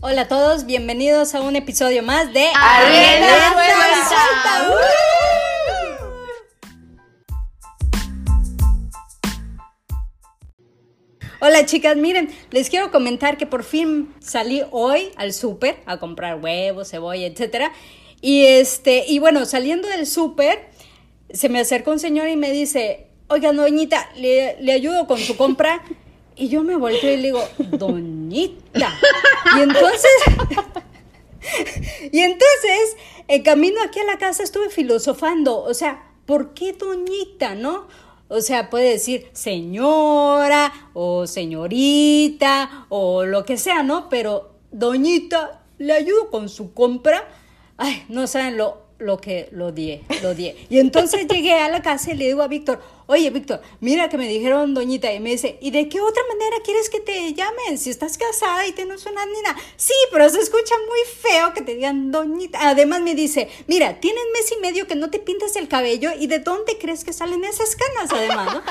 Hola a todos, bienvenidos a un episodio más de Arrienda Suelta. Hola chicas, miren, les quiero comentar que por fin salí hoy al súper a comprar huevos, cebolla, etcétera. Y este, y bueno, saliendo del súper, se me acercó un señor y me dice, oiga, doñita, ¿le, le ayudo con su compra? Y yo me volteo y le digo, doñita. Y entonces, y entonces, en camino aquí a la casa estuve filosofando, o sea, ¿por qué doñita, no? O sea, puede decir señora o señorita o lo que sea, ¿no? Pero doñita, ¿le ayudo con su compra? Ay, no saben lo, lo que lo di, lo di. Y entonces llegué a la casa y le digo a Víctor, oye Víctor, mira que me dijeron doñita y me dice, ¿y de qué otra manera quieres que te llamen? Si estás casada y tienes una nena. Sí, pero se escucha muy feo que te digan doñita. Además me dice, mira, tienes mes y medio que no te pintas el cabello y ¿de dónde crees que salen esas canas además, no?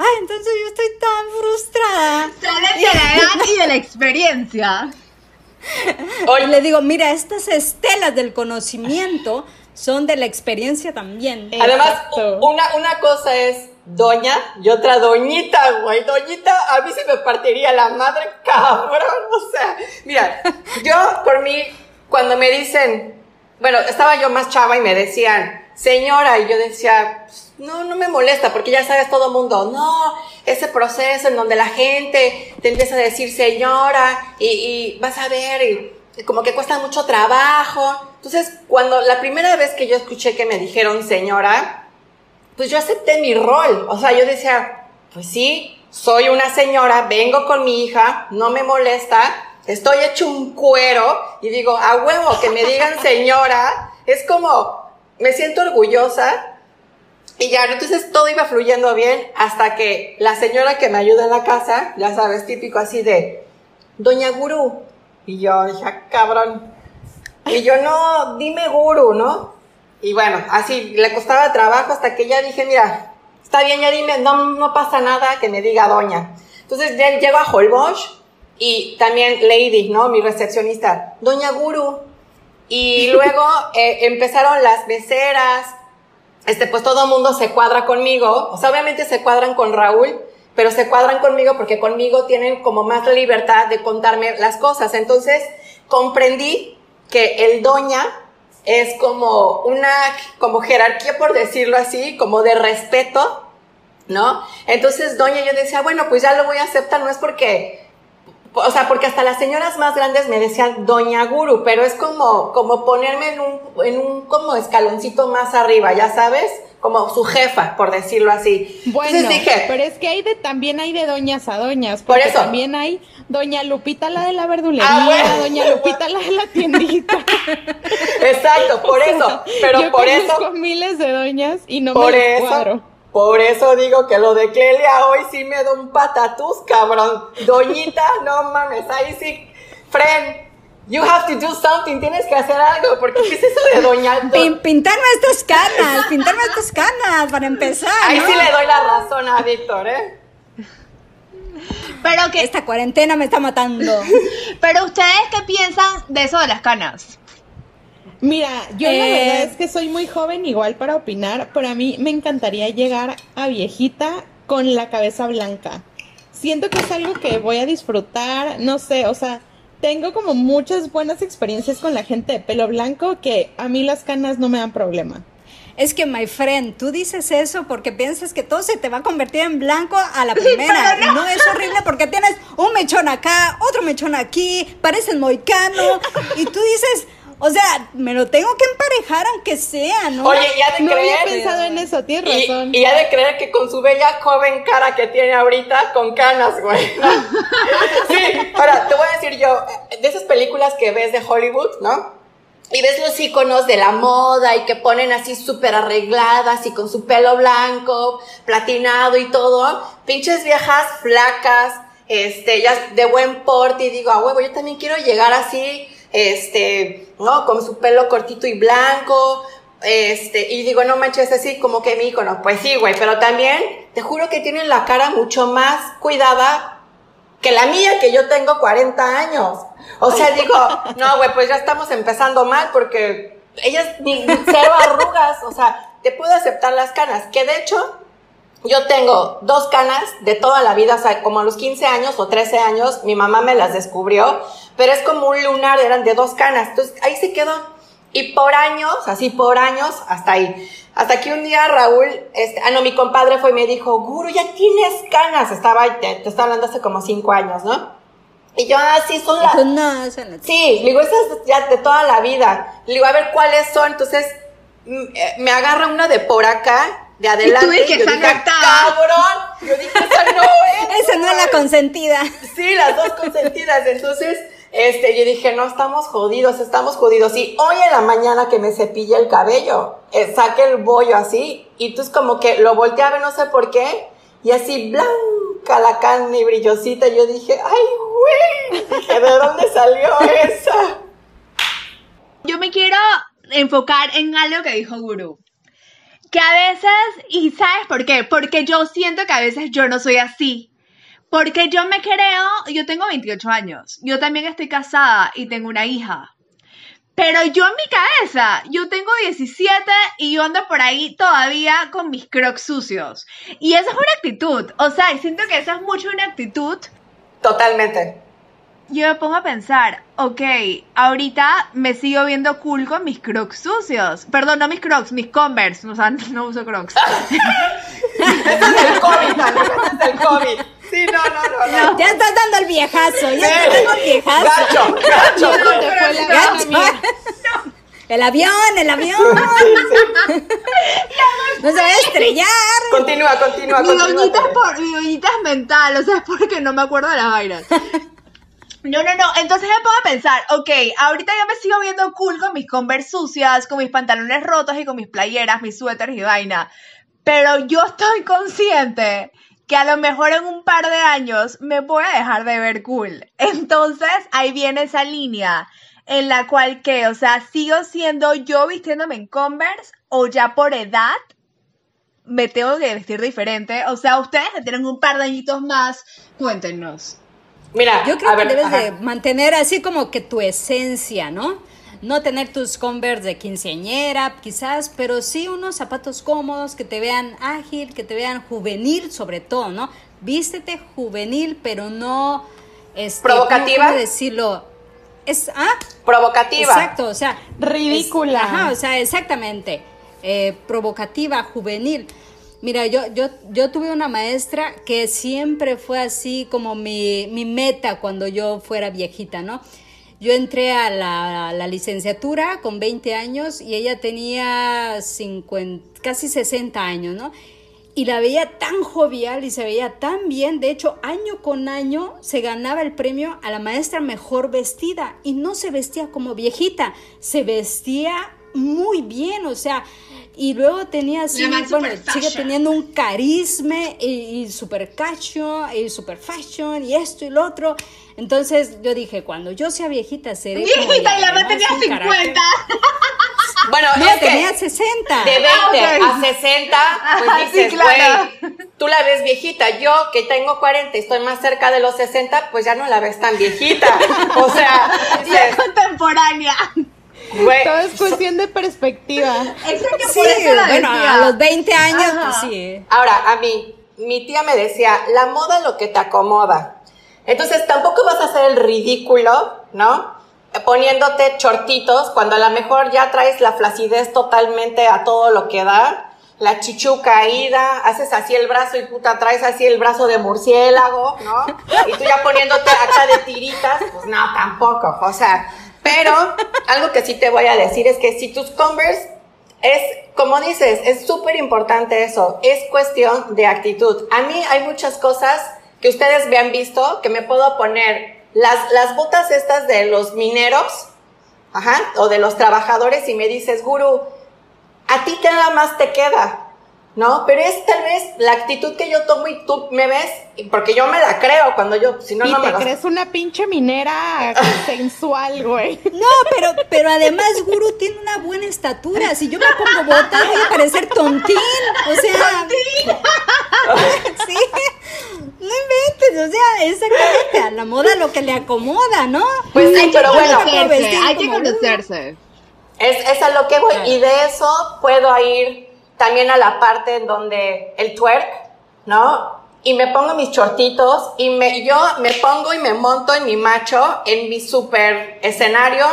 Ay, entonces yo estoy tan frustrada. Sale de la edad y de la experiencia. Y le digo, mira, estas estelas del conocimiento son de la experiencia también. Además, una, una cosa es doña y otra doñita, güey. Doñita, a mí se me partiría la madre, cabrón. O sea, mira, yo por mí, cuando me dicen, bueno, estaba yo más chava y me decían, señora, y yo decía, pues, no, no me molesta, porque ya sabes todo el mundo, no, ese proceso en donde la gente te empieza a decir señora y, y vas a ver, y, y como que cuesta mucho trabajo. Entonces, cuando la primera vez que yo escuché que me dijeron señora, pues yo acepté mi rol. O sea, yo decía, pues sí, soy una señora, vengo con mi hija, no me molesta, estoy hecho un cuero y digo, a huevo, que me digan señora, es como, me siento orgullosa. Y ya, entonces todo iba fluyendo bien hasta que la señora que me ayuda en la casa, ya sabes, típico así de, Doña Guru. Y yo dije, "Ah, cabrón. Y yo, no, dime Guru, ¿no? Y bueno, así le costaba trabajo hasta que ya dije, mira, está bien, ya dime, no, no pasa nada que me diga doña. Entonces ya llego a Holbosch y también Lady, ¿no? Mi recepcionista, doña Guru. Y luego eh, empezaron las meseras, este, pues todo el mundo se cuadra conmigo. O sea, obviamente se cuadran con Raúl, pero se cuadran conmigo porque conmigo tienen como más la libertad de contarme las cosas. Entonces, comprendí que el doña es como una, como jerarquía, por decirlo así, como de respeto, ¿no? Entonces, doña, yo decía, bueno, pues ya lo voy a aceptar, no es porque, o sea, porque hasta las señoras más grandes me decían doña guru, pero es como, como ponerme en un, en un como escaloncito más arriba, ya sabes, como su jefa, por decirlo así. Bueno, Entonces dije, pero es que hay de, también hay de doñas a doñas, Por eso. también hay doña Lupita la de la verdulería, Ah, bueno. doña Lupita la de la tiendita. exacto, por eso, pero Yo por conozco eso, miles de doñas y no por me eso, cuadro. por eso digo que lo de Clelia hoy sí me da un patatús, cabrón. Doñita, no mames, ahí sí, friend, you have to do something, tienes que hacer algo, porque ¿qué es eso de doña? do- Pin- pintarme estas canas, pintarme estas canas para empezar. Ahí ¿no? sí le doy la razón a Víctor, ¿eh? Pero que, Esta cuarentena me está matando. pero ustedes qué piensan de eso de las canas? Mira, yo la Eh, verdad es que soy muy joven igual para opinar, pero a mí me encantaría llegar a viejita con la cabeza blanca. Siento que es algo que voy a disfrutar, no sé, o sea, tengo como muchas buenas experiencias con la gente de pelo blanco que a mí las canas no me dan problema. Es que, my friend, tú dices eso porque piensas que todo se te va a convertir en blanco a la primera. Y no es horrible porque tienes un mechón acá, otro mechón aquí, pareces moicano. Y tú dices, o sea, me lo tengo que emparejar aunque sea, ¿no? Oye, ya de No había creer. pensado en eso, tienes Y, razón. y ha de creer que con su bella joven cara que tiene ahorita, con canas, güey. sí, ahora, te voy a decir yo, eh, de esas películas que ves de Hollywood, ¿no? Y ves los iconos de la moda y que ponen así súper arregladas y con su pelo blanco, platinado y todo. Pinches viejas flacas, este, ya de buen porte y digo, a huevo, yo también quiero llegar así, este, ¿no? Con su pelo cortito y blanco, este, y digo, no manches, así como que mi icono. Pues sí, güey, pero también te juro que tienen la cara mucho más cuidada que la mía, que yo tengo 40 años. O sea, digo, no, güey, pues ya estamos empezando mal porque ellas ni ni cero arrugas, o sea, te puedo aceptar las canas, que de hecho yo tengo dos canas de toda la vida, o sea, como a los 15 años o 13 años, mi mamá me las descubrió, pero es como un lunar, eran de dos canas, entonces ahí se quedó. Y por años, así por años, hasta ahí. Hasta que un día Raúl, este, ah, no, mi compadre fue y me dijo, Guru, ya tienes canas. Estaba, ahí, te, te estaba hablando hace como cinco años, ¿no? Y yo, ah, sí, son las... No, eso no- Sí, le digo, esas ya de toda la vida. Le digo, a ver cuáles son. Entonces, mm, eh, me agarra una de por acá, de adelante. tú ves que yo dije, cabrón. Yo dije, esa no es. Esa no es la consentida. Sí, las dos consentidas. Entonces, este, yo dije, no, estamos jodidos, estamos jodidos. Y hoy en la mañana que me cepillé el cabello, eh, saqué el bollo así, y entonces como que lo volteé a ver, no sé por qué, y así blanca la carne y brillosita. Yo dije, ay, güey, dije, ¿de dónde salió esa? Yo me quiero enfocar en algo que dijo Guru. Que a veces, y ¿sabes por qué? Porque yo siento que a veces yo no soy así. Porque yo me creo, yo tengo 28 años, yo también estoy casada y tengo una hija. Pero yo en mi cabeza, yo tengo 17 y yo ando por ahí todavía con mis crocs sucios. Y esa es una actitud, o sea, y siento que esa es mucho una actitud Totalmente. Yo me pongo a pensar, ok, ahorita me sigo viendo cool con mis crocs sucios. Perdón, no mis crocs, mis converse. O sea, no uso crocs. Es el COVID, ese es el COVID. Sí, no, no, no, no. Ya estás dando el viejazo, ya Sí. estás dando el viejazo. Gacho, gacho. Gacho. El avión, el avión. No se va a estrellar. Continúa, continúa, mi continúa. doñita es por, mi doñita es mental, o sea, es porque no me acuerdo de las vainas. No, no, no. Entonces me pongo a pensar, ok, ahorita yo me sigo viendo cool con mis converse sucias, con mis pantalones rotos y con mis playeras, mis suéteres y vaina. Pero yo estoy consciente que a lo mejor en un par de años me voy a dejar de ver cool. Entonces ahí viene esa línea en la cual que, o sea, sigo siendo yo vistiéndome en converse o ya por edad me tengo que vestir diferente. O sea, ustedes que tienen un par de añitos más, cuéntenos. Mira, Yo creo a ver, que debes ajá. de mantener así como que tu esencia, ¿no? No tener tus Converse de quinceañera, quizás, pero sí unos zapatos cómodos que te vean ágil, que te vean juvenil, sobre todo, ¿no? Vístete juvenil, pero no. Este, ¿Provocativa? ¿Cómo decirlo? Es, ah, Provocativa. Exacto, o sea. Ridícula. es- ajá, o sea, exactamente. eh, provocativa, juvenil. Mira, yo, yo, yo tuve una maestra que siempre fue así como mi, mi meta cuando yo fuera viejita, ¿no? Yo entré a la, la licenciatura con 20 años y ella tenía 50, casi 60 años, ¿no? Y la veía tan jovial y se veía tan bien. De hecho, año con año se ganaba el premio a la maestra mejor vestida. Y no se vestía como viejita, se vestía muy bien, o sea, y luego tenía así, La bueno, sigue teniendo un carisma y, y super cacho y super fashion y esto y lo otro. Entonces yo dije, cuando yo sea viejita seré como Viejita, y ella, la más ¿no? tenía Es un 50. carácter. Bueno, No, es que tenía 60. de 20 Ah, ok. a 60, pues Ajá, sí, dices, claro. güey, tú la ves viejita. Yo, que tengo 40 y estoy más cerca de los 60, pues ya no la ves tan viejita. O sea, Y es dices, contemporánea. Güey, Todo es cuestión de perspectiva. Sí, por eso lo bueno, decía. a los 20 años, Ajá. pues sí. Ahora, a mí, mi tía me decía, la moda es lo que te acomoda. Entonces tampoco vas a hacer el ridículo, ¿no? Poniéndote shortitos cuando a lo mejor ya traes la flacidez totalmente a todo lo que da, la chichu caída, haces así el brazo y puta traes así el brazo de murciélago, ¿no? Y tú ya poniéndote acá de tiritas, pues no, tampoco, o sea, pero algo que sí te voy a decir es que si tus Converse es, como dices, es súper importante eso. Es cuestión de actitud. A mí hay muchas cosas que ustedes me han visto que me puedo poner. Las, las botas estas de los mineros, o de los trabajadores y me dices, guru, a ti nada más te queda, ¿no? Pero es tal vez la actitud que yo tomo y tú me ves, porque yo me la creo cuando yo, si no, y no me te lo crees una pinche minera sensual, güey. No, pero, pero además Guru tiene una buena estatura. Si yo me pongo botas, voy a parecer tontín. O sea. Sí. No inventes, o sea, exactamente. la moda lo que le acomoda, ¿no? Pues sí, hay que pero bueno, conocerse, hay que conocerse. Es, es a lo que voy. Y de eso puedo ir también a la parte en donde el twerk, ¿no? Y me pongo mis shortitos y me, yo me pongo y me monto en mi macho, en mi super escenario.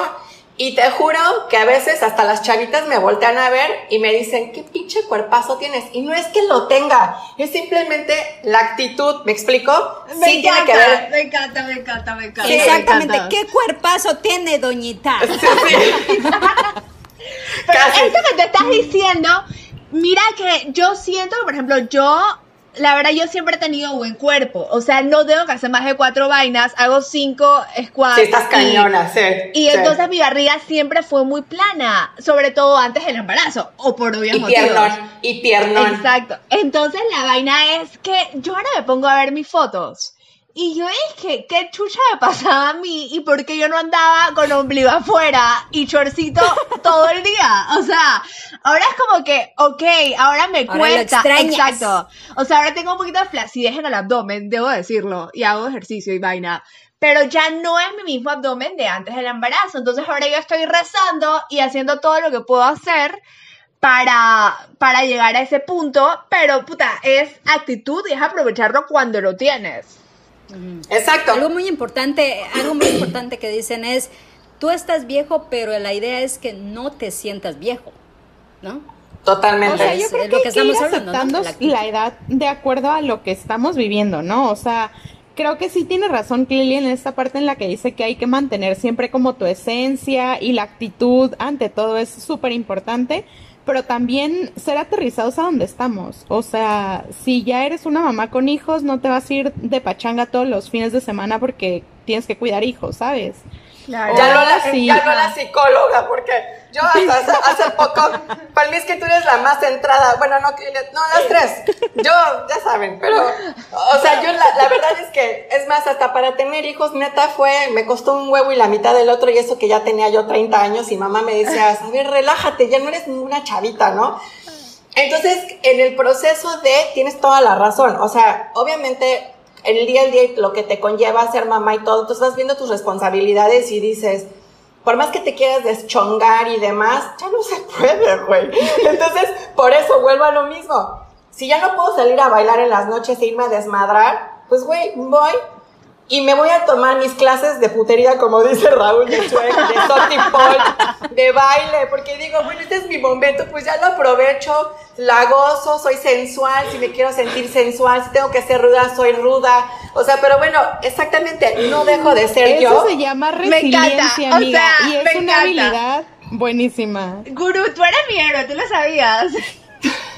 Y te juro que a veces hasta las chavitas me voltean a ver y me dicen, ¿qué pinche cuerpazo tienes? Y no es que lo tenga, es simplemente la actitud, ¿me explico? Me sí encanta, tiene que ver. me encanta, me encanta, me encanta. Exactamente. me encanta. ¿Qué cuerpazo tiene, doñita? Pero Casi. esto que te estás diciendo, mira que yo siento que, por ejemplo, yo, la verdad, yo siempre he tenido buen cuerpo. O sea, no tengo que hacer más de cuatro vainas, hago cinco squats. Sí, estás y- cañona, sí. Y sí. entonces mi barriga siempre fue muy plana, sobre todo antes del embarazo, o por obvios Y motivos. y piernón. Exacto. Entonces la vaina es que yo ahora me pongo a ver mis fotos. Y yo que, ¿qué chucha me pasaba a mí? ¿Y por qué yo no andaba con ombligo afuera y chorcito todo el día? O sea, ahora es como que, ok, ahora me Ahora lo cuesta. extrañas. Exacto. O sea, ahora tengo un poquito de flacidez en el abdomen, debo decirlo, y hago ejercicio y vaina. Pero ya no es mi mismo abdomen de antes del embarazo. Entonces ahora yo estoy rezando y haciendo todo lo que puedo hacer para, para llegar a ese punto, pero puta, es actitud y es aprovecharlo cuando lo tienes. Exacto. Algo muy importante, algo muy importante que dicen es, tú estás viejo, pero la idea es que no te sientas viejo, ¿no? Totalmente. O sea, yo Es creo lo que, que hay que ir estamos hablando, ¿no? aceptando la edad de acuerdo a lo que estamos viviendo, ¿no? O sea, creo que sí tiene razón Lili en esta parte en la que dice que hay que mantener siempre como tu esencia y la actitud ante todo es súper importante, pero también ser aterrizados a donde estamos. O sea, si ya eres una mamá con hijos, no te vas a ir de pachanga todos los fines de semana porque tienes que cuidar hijos, ¿sabes? Ya no, la, Sí. ya no la psicóloga, porque yo hace, poco, para mí es que tú eres la más centrada, bueno, no, no, las tres, yo, ya saben, pero, o sea, yo la, verdad es que, es más, hasta para tener hijos, neta, fue, me costó un huevo y la mitad del otro, y eso que ya tenía yo 30 años, y mamá me decía, a ver, relájate, ya no eres ninguna chavita, ¿no? Entonces, en el proceso de, tienes toda la razón, o sea, obviamente, en el día al día lo que te conlleva ser mamá y todo, tú estás viendo tus responsabilidades y dices, por más que te quieras deschongar y demás, ya no se puede, güey. Entonces, por eso vuelvo a lo mismo. Si ya no puedo salir a bailar en las noches e irme a desmadrar, pues, güey, voy y me voy a tomar mis clases de putería, como dice Raúl de Chuec, de de baile, porque digo, bueno, este es mi momento, pues ya lo aprovecho, la gozo, soy sensual, si me quiero sentir sensual, si tengo que ser ruda, soy ruda. O sea, pero bueno, exactamente, no dejo de ser Eso yo. se llama Me encanta, resiliencia, o amiga, sea, y es me una encanta. habilidad buenísima. Guru, tú eres mi héroe, tú lo sabías.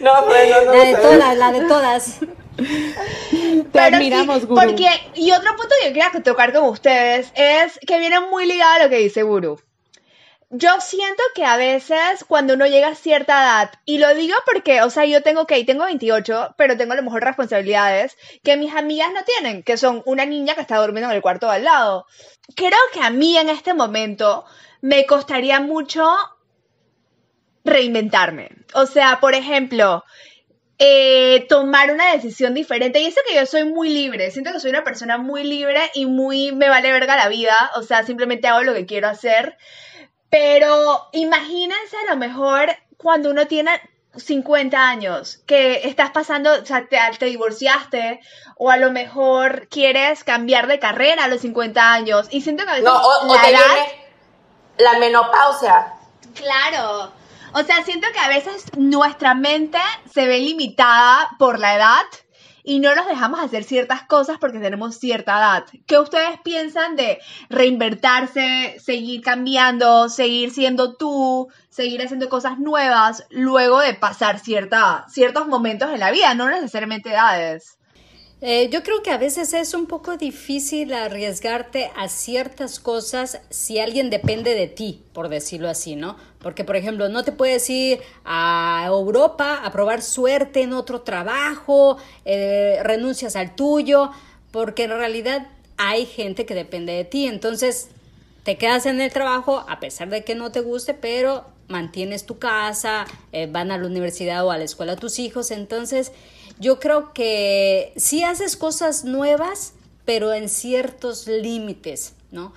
No, bueno, no, La de todas, la de todas. Te Pero admiramos, sí, Guru. Porque, y otro punto que yo quería tocar con ustedes es que viene muy ligado a lo que dice Guru. Yo siento que a veces cuando uno llega a cierta edad, y lo digo porque, o sea, yo tengo que, tengo 28, pero tengo a lo mejor responsabilidades que mis amigas no tienen, que son una niña que está durmiendo en el cuarto de al lado. Creo que a mí en este momento me costaría mucho reinventarme. O sea, por ejemplo, eh, tomar una decisión diferente. Y eso que yo soy muy libre, siento que soy una persona muy libre y muy me vale verga la vida, o sea, simplemente hago lo que quiero hacer. Pero imagínense a lo mejor cuando uno tiene 50 años, que estás pasando, o sea, te, te divorciaste, o a lo mejor quieres cambiar de carrera a los 50 años. Y siento que a veces No, o, o la te edad... viene la menopausia. Claro. O sea, siento que a veces nuestra mente se ve limitada por la edad y no nos dejamos hacer ciertas cosas porque tenemos cierta edad. ¿Qué ustedes piensan de reinvertirse, seguir cambiando, seguir siendo tú, seguir haciendo cosas nuevas luego de pasar cierta, ciertos momentos en la vida, no necesariamente edades? Eh, yo creo que a veces es un poco difícil arriesgarte a ciertas cosas si alguien depende de ti, por decirlo así, ¿no? Porque, por ejemplo, no te puedes ir a Europa a probar suerte en otro trabajo, eh, renuncias al tuyo, porque en realidad hay gente que depende de ti. Entonces, te quedas en el trabajo a pesar de que no te guste, pero mantienes tu casa, eh, van a la universidad o a la escuela tus hijos. Entonces, yo creo que si haces cosas nuevas, pero en ciertos límites, ¿no?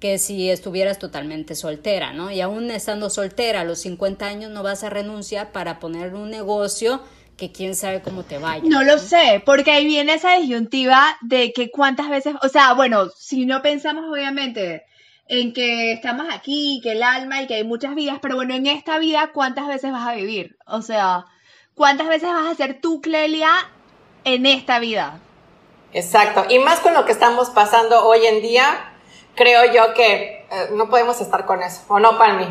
Que si estuvieras totalmente soltera, ¿no? Y aún estando soltera a los 50 años no vas a renunciar para poner un negocio que quién sabe cómo te vaya. No lo sé, porque ahí viene esa disyuntiva de que cuántas veces, o sea, bueno, si no pensamos obviamente en que estamos aquí, que el alma y que hay muchas vidas, pero bueno, en esta vida, ¿cuántas veces vas a vivir? O sea, ¿cuántas veces vas a ser tú, Clelia, en esta vida? Exacto, y más con lo que estamos pasando hoy en día, creo yo que eh, no podemos estar con eso, ¿o no, Palmi?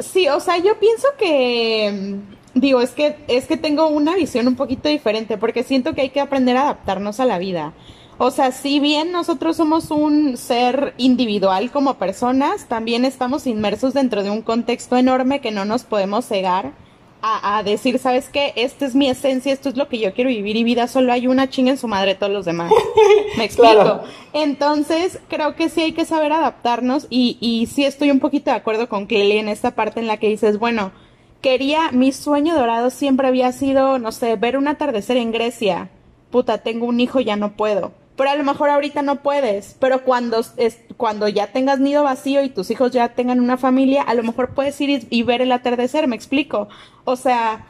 Sí, o sea, yo pienso que digo, es que es que tengo una visión un poquito diferente porque siento que hay que aprender a adaptarnos a la vida. O sea, si bien nosotros somos un ser individual como personas, también estamos inmersos dentro de un contexto enorme que no nos podemos cegar a, decir, ¿sabes qué? Esta es mi esencia, esto es lo que yo quiero vivir y vida solo hay una chinga en su madre todos los demás. ¿Me explico? Entonces, creo que sí hay que saber adaptarnos y, y sí estoy un poquito de acuerdo con Kelly en esta parte en la que dices, bueno, quería, mi sueño dorado siempre había sido, no sé, ver un atardecer en Grecia. Puta, tengo un hijo, ya no puedo pero a lo mejor ahorita no puedes, pero cuando, es, cuando ya tengas nido vacío y tus hijos ya tengan una familia, a lo mejor puedes ir y, ver el atardecer, me explico. O sea,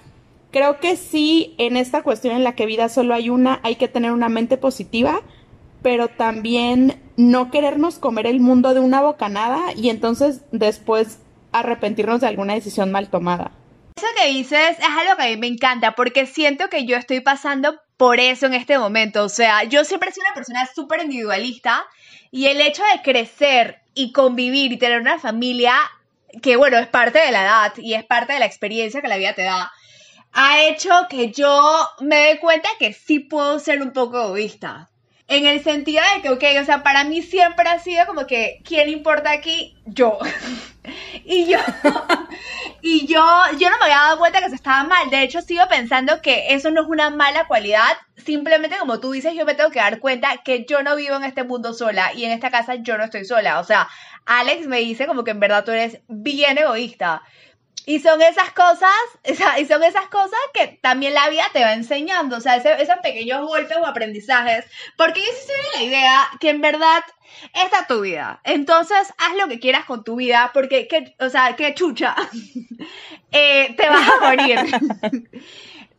creo que sí, en esta cuestión en la que vida solo hay una, hay que tener una mente positiva, pero también no querernos comer el mundo de una bocanada y entonces después arrepentirnos de alguna decisión mal tomada. Eso que dices es algo que a mí me encanta porque siento que yo estoy pasando por eso en este momento. O sea, yo siempre he sido una persona súper individualista y el hecho de crecer y convivir y tener una familia que, bueno, es parte de la edad y es parte de la experiencia que la vida te da, ha hecho que yo me dé cuenta que sí puedo ser un poco egoísta. En el sentido de que, ok, o sea, para mí siempre ha sido como que, ¿quién importa aquí? Yo. y yo, y yo, yo no me había dado cuenta que se estaba mal. De hecho, sigo pensando que eso no es una mala cualidad. Simplemente, como tú dices, yo me tengo que dar cuenta que yo no vivo en este mundo sola y en esta casa yo no estoy sola. O sea, Alex me dice como que en verdad tú eres bien egoísta. Y son esas cosas, y son esas cosas que también la vida te va enseñando, o sea, esos pequeños golpes o aprendizajes, porque yo sí soy la idea que en verdad esta es tu vida. Entonces, haz lo que quieras con tu vida, porque, o sea, qué chucha, eh, te vas a morir.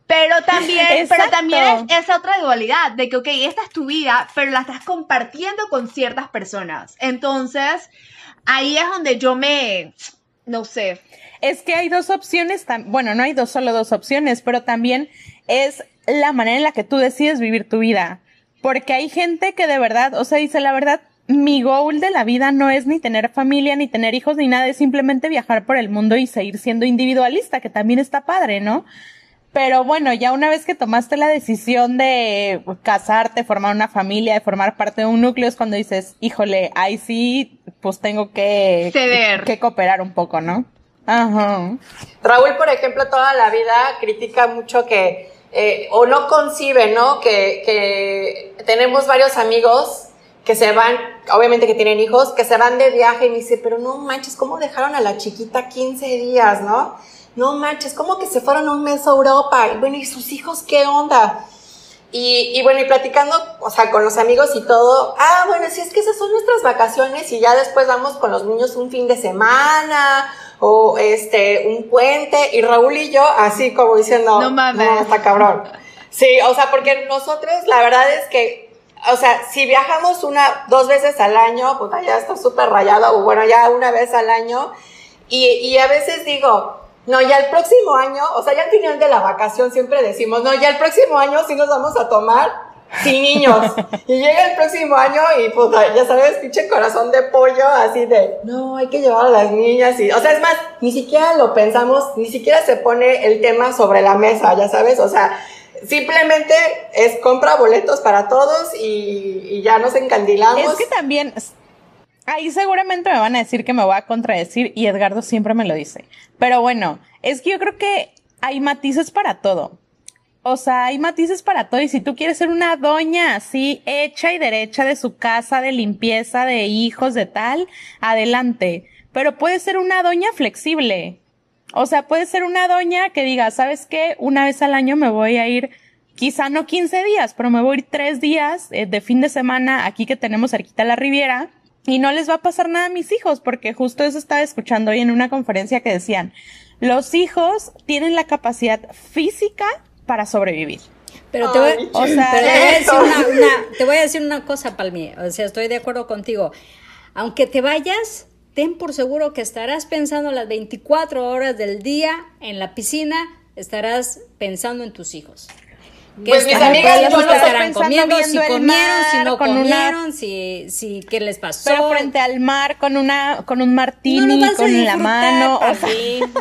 Pero también, pero también es esa otra dualidad de que, ok, esta es tu vida, pero la estás compartiendo con ciertas personas. Entonces, ahí es donde yo me, no sé, es que hay dos opciones, bueno, no hay dos, solo dos opciones, pero también es la manera en la que tú decides vivir tu vida. Porque hay gente que de verdad, o sea, dice la verdad, mi goal de la vida no es ni tener familia, ni tener hijos, ni nada, es simplemente viajar por el mundo y seguir siendo individualista, que también está padre, ¿no? Pero bueno, ya una vez que tomaste la decisión de casarte, formar una familia, de formar parte de un núcleo, es cuando dices, híjole, ahí sí, pues tengo que, que, que cooperar un poco, ¿no? Raúl, por ejemplo, toda la vida critica mucho que, eh, o no concibe, ¿no? Que, que tenemos varios amigos que se van, obviamente que tienen hijos, que se van de viaje y me dice, pero no manches, ¿cómo dejaron a la chiquita 15 días, no? No manches, ¿cómo que se fueron un mes a Europa? Y bueno, ¿y sus hijos qué onda? Y, y, bueno, y platicando, o sea, con los amigos y todo, ah, bueno, si es que esas son nuestras vacaciones y ya después vamos con los niños un fin de semana o este, un puente, y Raúl y yo, así como diciendo, no mames, no, está cabrón. Sí, o sea, porque nosotros, la verdad es que, o sea, si viajamos una, dos veces al año, pues ya está súper rayado, o bueno, ya una vez al año, y, y a veces digo, no, ya el próximo año, o sea, ya al final de la vacación siempre decimos, no, ya el próximo año sí nos vamos a tomar sin niños. Y llega el próximo año y pues ya sabes, pinche corazón de pollo, así de, no, hay que llevar a las niñas y, o sea, es más, ni siquiera lo pensamos, ni siquiera se pone el tema sobre la mesa, ya sabes, o sea, simplemente es compra boletos para todos y, ya nos encandilamos. Es que también, ahí seguramente me van a decir que me voy a contradecir y Edgardo siempre me lo dice. Pero bueno, es que yo creo que hay matices para todo. O sea, hay matices para todo y si tú quieres ser una doña así hecha y derecha de su casa, de limpieza, de hijos, de tal, adelante. Pero puede ser una doña flexible. O sea, puede ser una doña que diga, ¿sabes qué? Una vez al año me voy a ir quizá no 15 días, pero me voy a ir tres días eh, de fin de semana aquí que tenemos cerquita la Riviera y no les va a pasar nada a mis hijos, porque justo eso estaba escuchando hoy en una conferencia que decían, los hijos tienen la capacidad física para sobrevivir. Pero te voy, o sea, te, voy a decir una, te voy a decir una cosa, Palmi. O sea, estoy de acuerdo contigo. Aunque te vayas, ten por seguro que estarás pensando las 24 horas del día en la piscina, estarás pensando en tus hijos. ¿Qué pues mis amigas no estarán comiendo, si comieron, si no comieron, si, si qué les pasó. Pero frente al mar con una con un martini con la mano,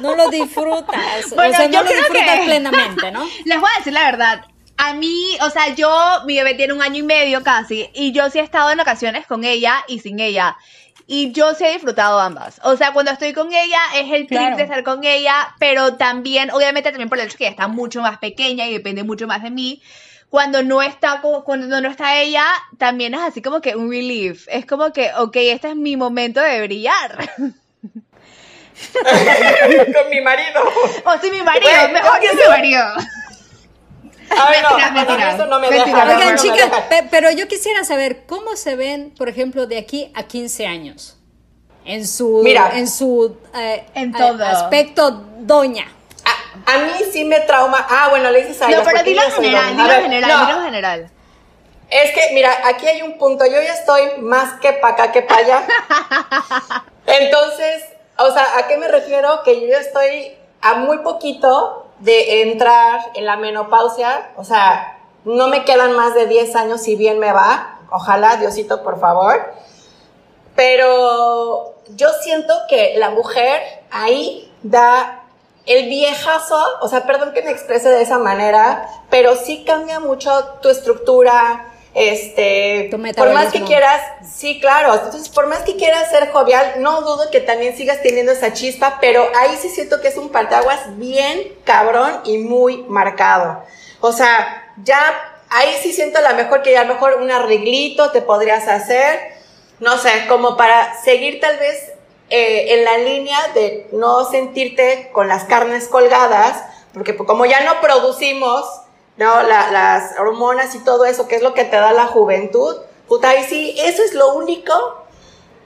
no lo disfrutas, bueno, o sea, no lo disfrutas plenamente, ¿no? Les voy a decir la verdad, a mí, o sea, yo, mi bebé tiene un año y medio casi, y yo sí he estado en ocasiones con ella y sin ella. Y yo sí he disfrutado ambas. O sea, cuando estoy con ella es el trip de estar con ella, pero también, obviamente también por el hecho que ella está mucho más pequeña y depende mucho más de mí. Cuando no está cuando no está ella, también es así como que un relief. Es como que, ok, este es mi momento de brillar. con mi marido. O sí, mi marido, mejor que mi marido. Ay, no, no me deja, Oigan, chicas, pero yo quisiera saber cómo se ven, por ejemplo, de aquí a 15 años. En su, Mira, en su eh, en todo. aspecto doña. A, mí sí me trauma. Ah, bueno, le dices a No, pero dilo general, dilo general, dilo general. Es que, mira, aquí hay un punto. Yo ya estoy más que para acá que para allá. Entonces, o sea, ¿a qué me refiero? Que yo ya estoy a muy poquito de entrar en la menopausia, o sea, no me quedan más de 10 años si bien me va, ojalá, Diosito, por favor, pero yo siento que la mujer ahí da el viejazo, o sea, perdón que me exprese de esa manera, pero sí cambia mucho tu estructura, este, por más que quieras, sí, claro, entonces por más que quieras ser jovial, no dudo que también sigas teniendo esa chispa, pero ahí sí siento que es un partaguas bien cabrón y muy marcado. O sea, ya ahí sí siento a lo mejor que ya a lo mejor un arreglito te podrías hacer, no sé, como para seguir tal vez eh, en la línea de no sentirte con las carnes colgadas, porque como ya no producimos, ¿no? las hormonas y todo eso, que es lo que te da la juventud. Puta, y sí, eso es lo único.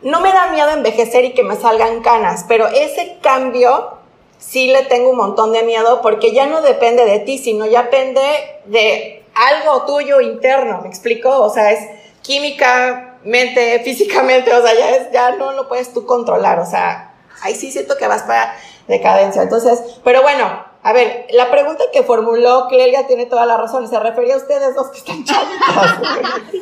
No me da miedo envejecer y que me salgan canas, pero ese cambio sí le tengo un montón de miedo porque ya no depende de ti, sino ya depende de algo tuyo interno, ¿me explico? O sea, es químicamente, físicamente, o sea, ya, ya no lo puedes tú controlar, o sea, ahí sí siento que vas para decadencia. Entonces, pero bueno, a ver, la pregunta que formuló Clelia tiene toda la razón. Se refería a ustedes dos que están chavitos.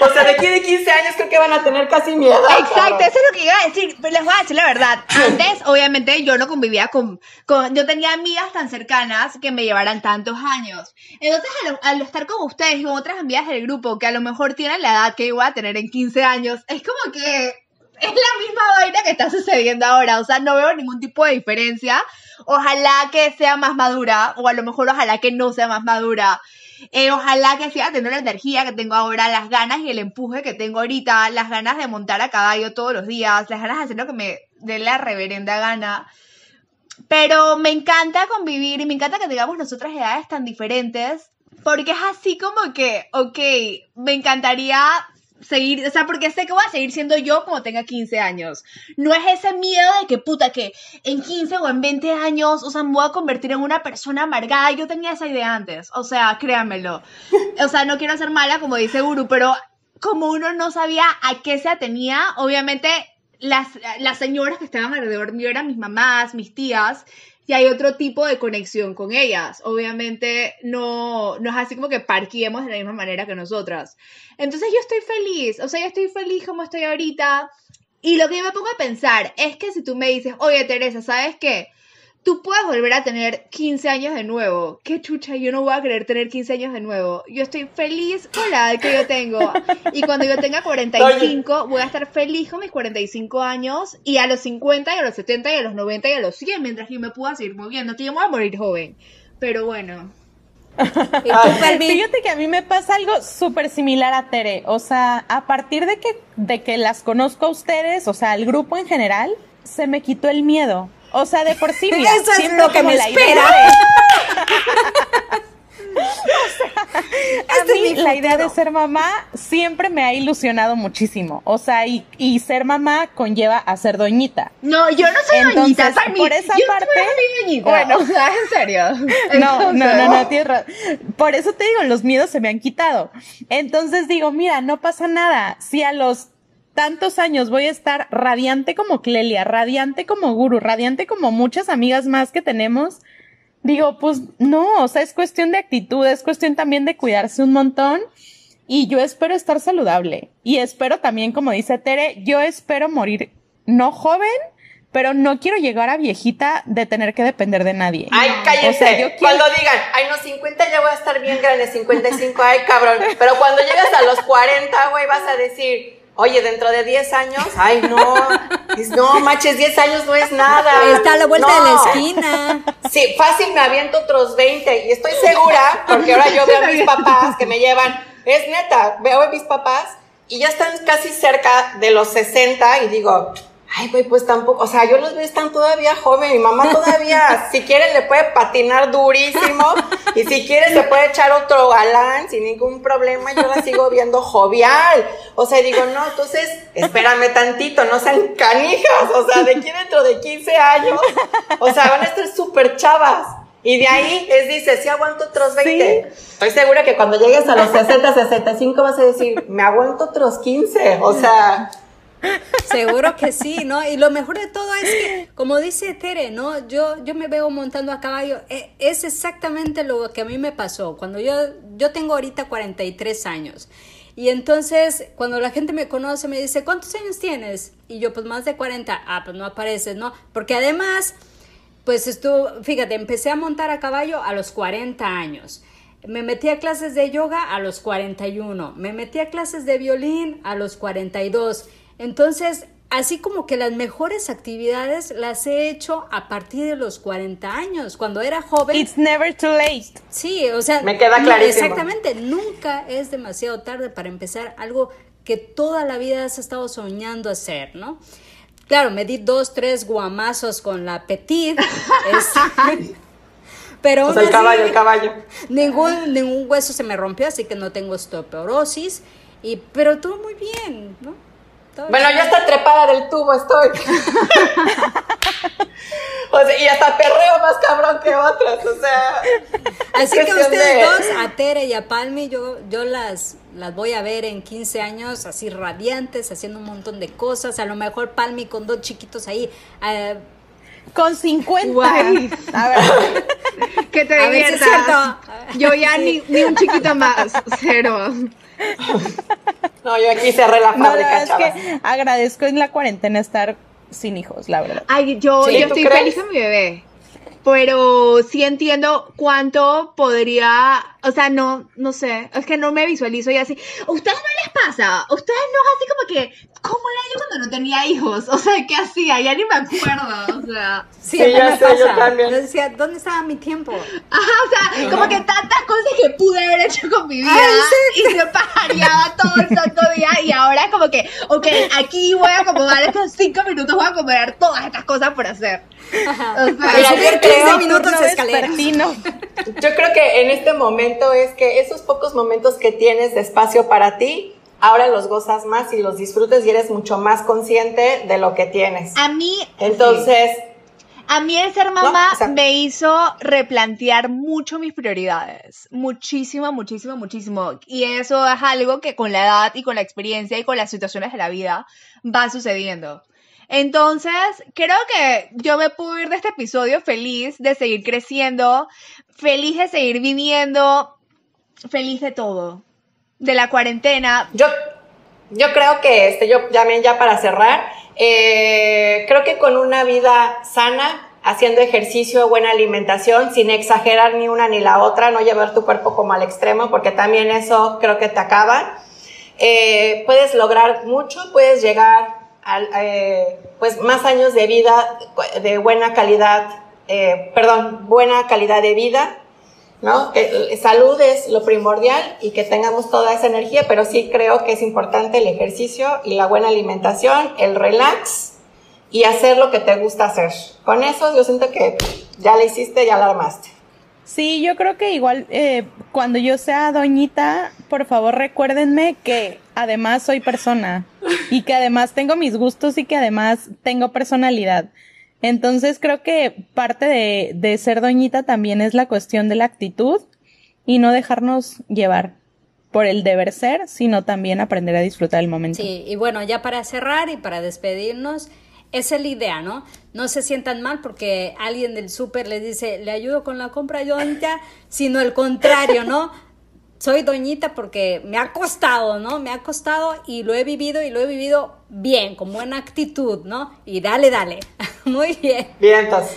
o sea, de aquí de 15 años creo que van a tener casi miedo. Exacto, eso es lo que iba a decir. Les voy a decir la verdad. Antes, obviamente, yo no convivía con, con yo tenía amigas tan cercanas que me llevaran tantos años. Entonces, al, estar con ustedes y con otras amigas del grupo que a lo mejor tienen la edad que yo voy a tener en 15 años, es como que es la misma vaina que está sucediendo ahora. O sea, no veo ningún tipo de diferencia. Ojalá que sea más madura, o a lo mejor ojalá que no sea más madura. Eh, ojalá que siga teniendo la energía que tengo ahora, las ganas y el empuje que tengo ahorita, las ganas de montar a caballo todos los días, las ganas de hacer lo que me dé la reverenda gana. Pero me encanta convivir y me encanta que tengamos nosotras edades tan diferentes, porque es así como que, ok, me encantaría seguir, o sea, porque sé que voy a seguir siendo yo como tenga 15 años. No es ese miedo de que puta que en 15 o en 20 años, o sea, me voy a convertir en una persona amargada. Yo tenía esa idea antes, o sea, créanmelo. O sea, no quiero ser mala como dice Guru, pero como uno no sabía a qué se atenía, obviamente las, las señoras que estaban alrededor mío eran mis mamás, mis tías, y hay otro tipo de conexión con ellas. Obviamente no, no es así como que parquemos de la misma manera que nosotras. Entonces yo estoy feliz, o sea, yo estoy feliz como estoy ahorita. Y lo que yo me pongo a pensar es que si tú me dices, oye Teresa, ¿sabes qué? Tú puedes volver a tener 15 años de nuevo. Qué chucha, yo no voy a querer tener 15 años de nuevo. Yo estoy feliz con la edad que yo tengo. Y cuando yo tenga 45, voy a estar feliz con mis 45 años. Y a los 50, y a los 70, y a los 90, y a los 100, mientras yo me pueda seguir moviendo. Que yo me voy a morir joven. Pero bueno. Fíjate que a mí me pasa algo súper similar a Tere. O sea, a partir de que, de que las conozco a ustedes, o sea, al grupo en general, se me quitó el miedo. O sea, de por sí, mira, Eso es lo que me espera. o sea, Este es mí la idea de ser mamá siempre me ha ilusionado muchísimo. O sea, y, y ser mamá conlleva a ser doñita. No, yo no soy Entonces, doñita, Palmi. por esa yo parte- no doñita. Bueno. o sea, en serio. No, no, no, Entonces- no, tienes razón. Por eso te digo, los miedos se me han quitado. Entonces digo, mira, no pasa nada. Si a los tantos años voy a estar radiante como Clelia, radiante como Guru, radiante como muchas amigas más que tenemos, digo, pues no, o sea, es cuestión de actitud, es cuestión también de cuidarse un montón. Y yo espero estar saludable. Y espero también, como dice Tere, yo espero morir no joven, pero no quiero llegar a viejita de tener que depender de nadie. Ay, cállese. O sea, yo quiero- Cuando digan, ay, no, 50 ya voy a estar bien grande, 55, ay, cabrón. Pero cuando llegas a los 40, güey, vas a decir, oye, dentro de 10 años, ay, no, no, manches, 10 años no es nada. Está a la vuelta de la esquina. Sí, fácil me aviento otros 20 y estoy segura, porque ahora yo veo a mis papás que me llevan, es neta, veo a mis papás y ya están casi cerca de los 60 y digo, ay, güey, pues tampoco, o sea, yo los veo, están todavía joven, mi mamá todavía, si quiere le puede patinar durísimo y si quiere se puede echar otro galán sin ningún problema, yo la sigo viendo jovial, o sea, digo, no, entonces, espérame tantito, no sean canijas, o sea, de aquí dentro de 15 años, o sea, van a estar súper chavas. Y de ahí es, dice, si aguanto otros 20. Estoy segura que cuando llegues a los 60, 65 vas a decir, me aguanto otros 15. O sea, Seguro que sí, ¿no? Y lo mejor de todo es que, como dice Tere, ¿no? Yo, yo me veo montando a caballo. E- Es exactamente lo que a mí me pasó. Cuando yo, yo tengo ahorita 43 años. Y entonces, cuando la gente me conoce, me dice, ¿cuántos años tienes? Y yo, pues más de 40. Ah, pues no apareces, ¿no? Porque además, pues estuvo, fíjate, empecé a montar a caballo a los 40 años. Me metí a clases de yoga a los 41. Me metí a clases de violín a los 42. Entonces, así como que las mejores actividades las he hecho a partir de los 40 años. Cuando era joven, It's never too late. Sí, o sea, Me queda clarísimo. Exactamente, nunca es demasiado tarde para empezar algo que toda la vida has estado soñando hacer, ¿no? Claro, me di dos, tres guamazos con la petit, es- pero o sea, el así, caballo, el caballo. Ningún, ningún hueso se me rompió, así que no tengo osteoporosis, y, pero todo muy bien, ¿no? Todo Bueno, bien. yo hasta trepada del tubo estoy. o sea, y hasta perreo más cabrón que otras. O sea, Así que ustedes de- dos, a Tere y a Palmi, yo, yo las, las voy a ver en 15 años así radiantes, haciendo un montón de cosas. A lo mejor Palmi con dos chiquitos ahí. eh, Con 50. Guay. A ver, Que te A ver si es diviertas. Yo ya ni, ni un chiquito más, cero. No, yo aquí cerré la no, la fábrica, verdad chavas. es que agradezco en la cuarentena estar sin hijos, la verdad. Ay, yo, Sí, yo ¿tú estoy crees? feliz con mi bebé. Pero sí entiendo cuánto podría, o sea, no, no sé, es que no me visualizo y así. ¿A ustedes no les pasa? ¿A ustedes no es así como que, ¿cómo era yo cuando no tenía hijos? O sea, ¿qué hacía? Ya ni me acuerdo, o sea. sí, Sí, a mí ya me sé, yo también. Yo decía, ¿dónde estaba mi tiempo? Ajá, o sea, como que tantas cosas que pude haber hecho con mi vida Ay, y se pajareaba todo el santo día y ahora como que, ok, aquí voy a acomodar estos cinco minutos, voy a acomodar todas estas cosas por hacer. O sea, subir yo 15 creo- minutos Turno de escalera. vespertino. Yo creo que en este momento es que esos pocos momentos que tienes de espacio para ti, ahora los gozas más y los disfrutes y eres mucho más consciente de lo que tienes. a mí, Entonces, A mí el ser mamá No, o sea- me hizo replantear mucho mis prioridades. Muchísimo, muchísimo, muchísimo. Y eso es algo que con la edad y con la experiencia y con las situaciones de la vida va sucediendo. Entonces, creo que yo me puedo ir de este episodio feliz de seguir creciendo, feliz de seguir viviendo, feliz de todo. De la cuarentena. yo, yo creo que, este, yo también ya para cerrar, eh, creo que con una vida sana, haciendo ejercicio, buena alimentación, sin exagerar ni una ni la otra, no llevar tu cuerpo como al extremo, porque también eso creo que te acaba. Eh, puedes lograr mucho, puedes llegar a pues más años de vida de buena calidad, eh, perdón, buena calidad de vida, ¿no? Que, salud es lo primordial y que tengamos toda esa energía, pero sí creo que es importante el ejercicio y la buena alimentación, el relax y hacer lo que te gusta hacer. Con eso yo siento que ya la hiciste, ya la armaste. Sí, yo creo que igual, eh, cuando yo sea doñita, por favor recuérdenme que además soy persona y que además tengo mis gustos y que además tengo personalidad. Entonces creo que parte de, de ser doñita también es la cuestión de la actitud y no dejarnos llevar por el deber ser, sino también aprender a disfrutar el momento. Sí, y bueno, ya para cerrar y para despedirnos, esa es la idea, ¿no? No se sientan mal porque alguien del súper les dice, le ayudo con la compra, doñita, sino el contrario, ¿no? Soy doñita porque me ha costado, ¿no? Me ha costado y lo he vivido y lo he vivido bien, con buena actitud, ¿no? Y dale, dale. Muy bien. Bien, entonces.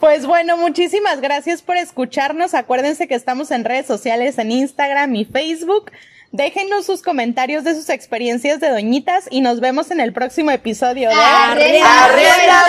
Pues bueno, muchísimas gracias por escucharnos. Acuérdense que estamos en redes sociales, en Instagram y Facebook. Déjenos sus comentarios de sus experiencias de doñitas y nos vemos en el próximo episodio de Arriba, ¡Arriba, Arriba!